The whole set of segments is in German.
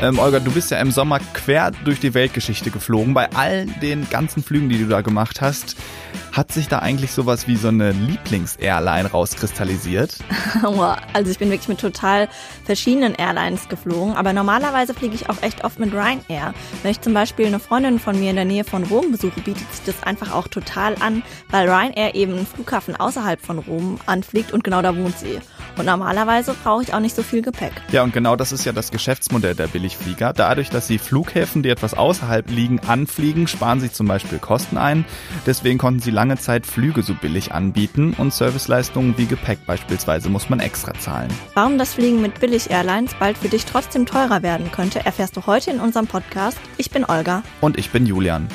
Ähm, Olga, du bist ja im Sommer quer durch die Weltgeschichte geflogen. Bei all den ganzen Flügen, die du da gemacht hast, hat sich da eigentlich sowas wie so eine Lieblings-Airline rauskristallisiert? also ich bin wirklich mit total verschiedenen Airlines geflogen, aber normalerweise fliege ich auch echt oft mit Ryanair. Wenn ich zum Beispiel eine Freundin von mir in der Nähe von Rom besuche, bietet sich das einfach auch total an, weil Ryanair eben einen Flughafen außerhalb von Rom anfliegt und genau da wohnt sie. Und normalerweise brauche ich auch nicht so viel Gepäck. Ja, und genau das ist ja das Geschäftsmodell der Billigflieger. Dadurch, dass sie Flughäfen, die etwas außerhalb liegen, anfliegen, sparen sie zum Beispiel Kosten ein. Deswegen konnten sie lange Zeit Flüge so billig anbieten und Serviceleistungen wie Gepäck beispielsweise muss man extra zahlen. Warum das Fliegen mit Billig-Airlines bald für dich trotzdem teurer werden könnte, erfährst du heute in unserem Podcast. Ich bin Olga. Und ich bin Julian.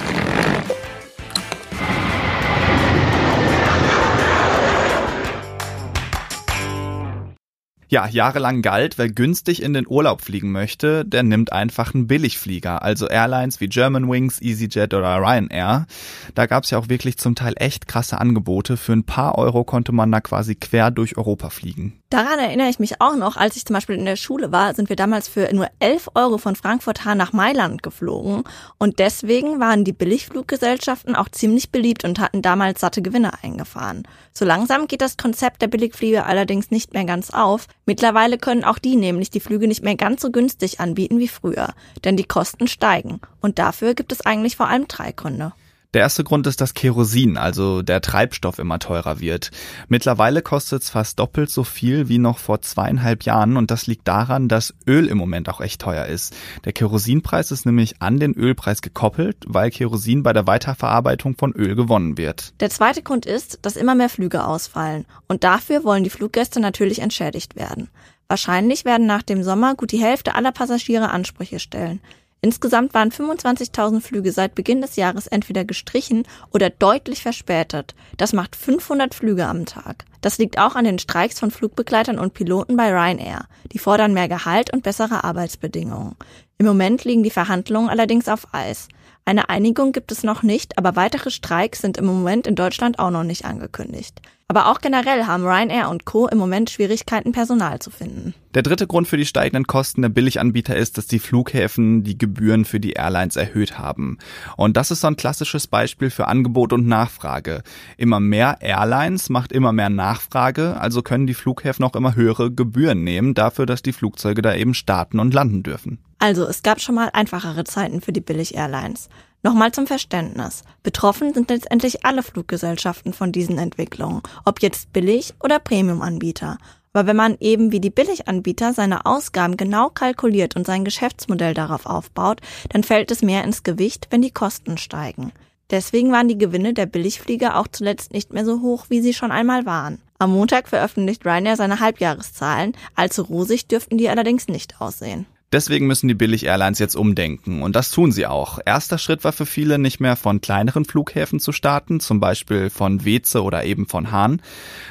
Ja, jahrelang galt, wer günstig in den Urlaub fliegen möchte, der nimmt einfach einen Billigflieger, also Airlines wie Germanwings, EasyJet oder Ryanair. Da gab's ja auch wirklich zum Teil echt krasse Angebote. Für ein paar Euro konnte man da quasi quer durch Europa fliegen. Daran erinnere ich mich auch noch, als ich zum Beispiel in der Schule war, sind wir damals für nur 11 Euro von Frankfurt Hahn nach Mailand geflogen. Und deswegen waren die Billigfluggesellschaften auch ziemlich beliebt und hatten damals satte Gewinne eingefahren. So langsam geht das Konzept der Billigflieger allerdings nicht mehr ganz auf. Mittlerweile können auch die nämlich die Flüge nicht mehr ganz so günstig anbieten wie früher, denn die Kosten steigen. Und dafür gibt es eigentlich vor allem drei Gründe. Der erste Grund ist, dass Kerosin, also der Treibstoff, immer teurer wird. Mittlerweile kostet es fast doppelt so viel wie noch vor zweieinhalb Jahren und das liegt daran, dass Öl im Moment auch echt teuer ist. Der Kerosinpreis ist nämlich an den Ölpreis gekoppelt, weil Kerosin bei der Weiterverarbeitung von Öl gewonnen wird. Der zweite Grund ist, dass immer mehr Flüge ausfallen und dafür wollen die Fluggäste natürlich entschädigt werden. Wahrscheinlich werden nach dem Sommer gut die Hälfte aller Passagiere Ansprüche stellen. Insgesamt waren 25.000 Flüge seit Beginn des Jahres entweder gestrichen oder deutlich verspätet. Das macht 500 Flüge am Tag. Das liegt auch an den Streiks von Flugbegleitern und Piloten bei Ryanair. Die fordern mehr Gehalt und bessere Arbeitsbedingungen. Im Moment liegen die Verhandlungen allerdings auf Eis. Eine Einigung gibt es noch nicht, aber weitere Streiks sind im Moment in Deutschland auch noch nicht angekündigt. Aber auch generell haben Ryanair und Co. im Moment Schwierigkeiten, Personal zu finden. Der dritte Grund für die steigenden Kosten der Billiganbieter ist, dass die Flughäfen die Gebühren für die Airlines erhöht haben. Und das ist so ein klassisches Beispiel für Angebot und Nachfrage. Immer mehr Airlines macht immer mehr Nachfrage, also können die Flughäfen auch immer höhere Gebühren nehmen dafür, dass die Flugzeuge da eben starten und landen dürfen. Also, es gab schon mal einfachere Zeiten für die Billig-Airlines. Nochmal zum Verständnis. Betroffen sind letztendlich alle Fluggesellschaften von diesen Entwicklungen, ob jetzt Billig- oder Premium-Anbieter. Aber wenn man eben wie die Billiganbieter seine Ausgaben genau kalkuliert und sein Geschäftsmodell darauf aufbaut, dann fällt es mehr ins Gewicht, wenn die Kosten steigen. Deswegen waren die Gewinne der Billigflieger auch zuletzt nicht mehr so hoch, wie sie schon einmal waren. Am Montag veröffentlicht Ryanair seine Halbjahreszahlen, allzu rosig dürften die allerdings nicht aussehen. Deswegen müssen die Billig-Airlines jetzt umdenken. Und das tun sie auch. Erster Schritt war für viele nicht mehr von kleineren Flughäfen zu starten, zum Beispiel von Weze oder eben von Hahn.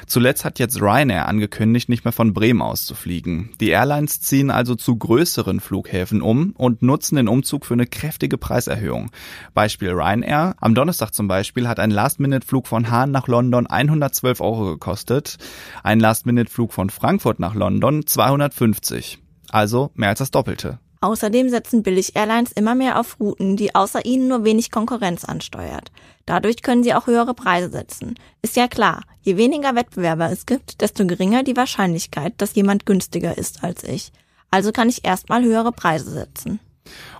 Zuletzt hat jetzt Ryanair angekündigt, nicht mehr von Bremen aus zu fliegen. Die Airlines ziehen also zu größeren Flughäfen um und nutzen den Umzug für eine kräftige Preiserhöhung. Beispiel Ryanair. Am Donnerstag zum Beispiel hat ein Last-Minute-Flug von Hahn nach London 112 Euro gekostet. Ein Last-Minute-Flug von Frankfurt nach London 250 also mehr als das Doppelte. Außerdem setzen Billig-Airlines immer mehr auf Routen, die außer ihnen nur wenig Konkurrenz ansteuert. Dadurch können sie auch höhere Preise setzen. Ist ja klar, je weniger Wettbewerber es gibt, desto geringer die Wahrscheinlichkeit, dass jemand günstiger ist als ich. Also kann ich erstmal höhere Preise setzen.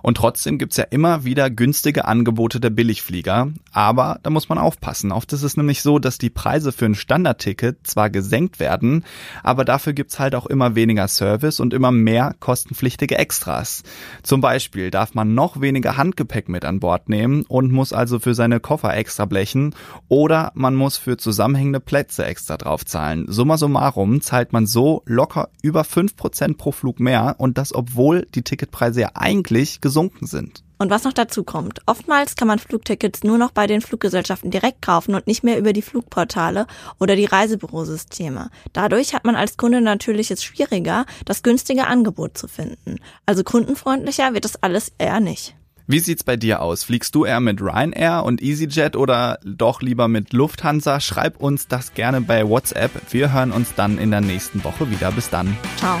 Und trotzdem gibt's ja immer wieder günstige Angebote der Billigflieger. Aber da muss man aufpassen. Oft ist es nämlich so, dass die Preise für ein Standardticket zwar gesenkt werden, aber dafür gibt's halt auch immer weniger Service und immer mehr kostenpflichtige Extras. Zum Beispiel darf man noch weniger Handgepäck mit an Bord nehmen und muss also für seine Koffer extra blechen oder man muss für zusammenhängende Plätze extra draufzahlen. Summa summarum zahlt man so locker über 5% pro Flug mehr und das obwohl die Ticketpreise ja eigentlich gesunken sind. Und was noch dazu kommt, oftmals kann man Flugtickets nur noch bei den Fluggesellschaften direkt kaufen und nicht mehr über die Flugportale oder die Reisebürosysteme. Dadurch hat man als Kunde natürlich es schwieriger, das günstige Angebot zu finden. Also kundenfreundlicher wird das alles eher nicht. Wie sieht's bei dir aus? Fliegst du eher mit Ryanair und EasyJet oder doch lieber mit Lufthansa? Schreib uns das gerne bei WhatsApp. Wir hören uns dann in der nächsten Woche wieder. Bis dann. Ciao.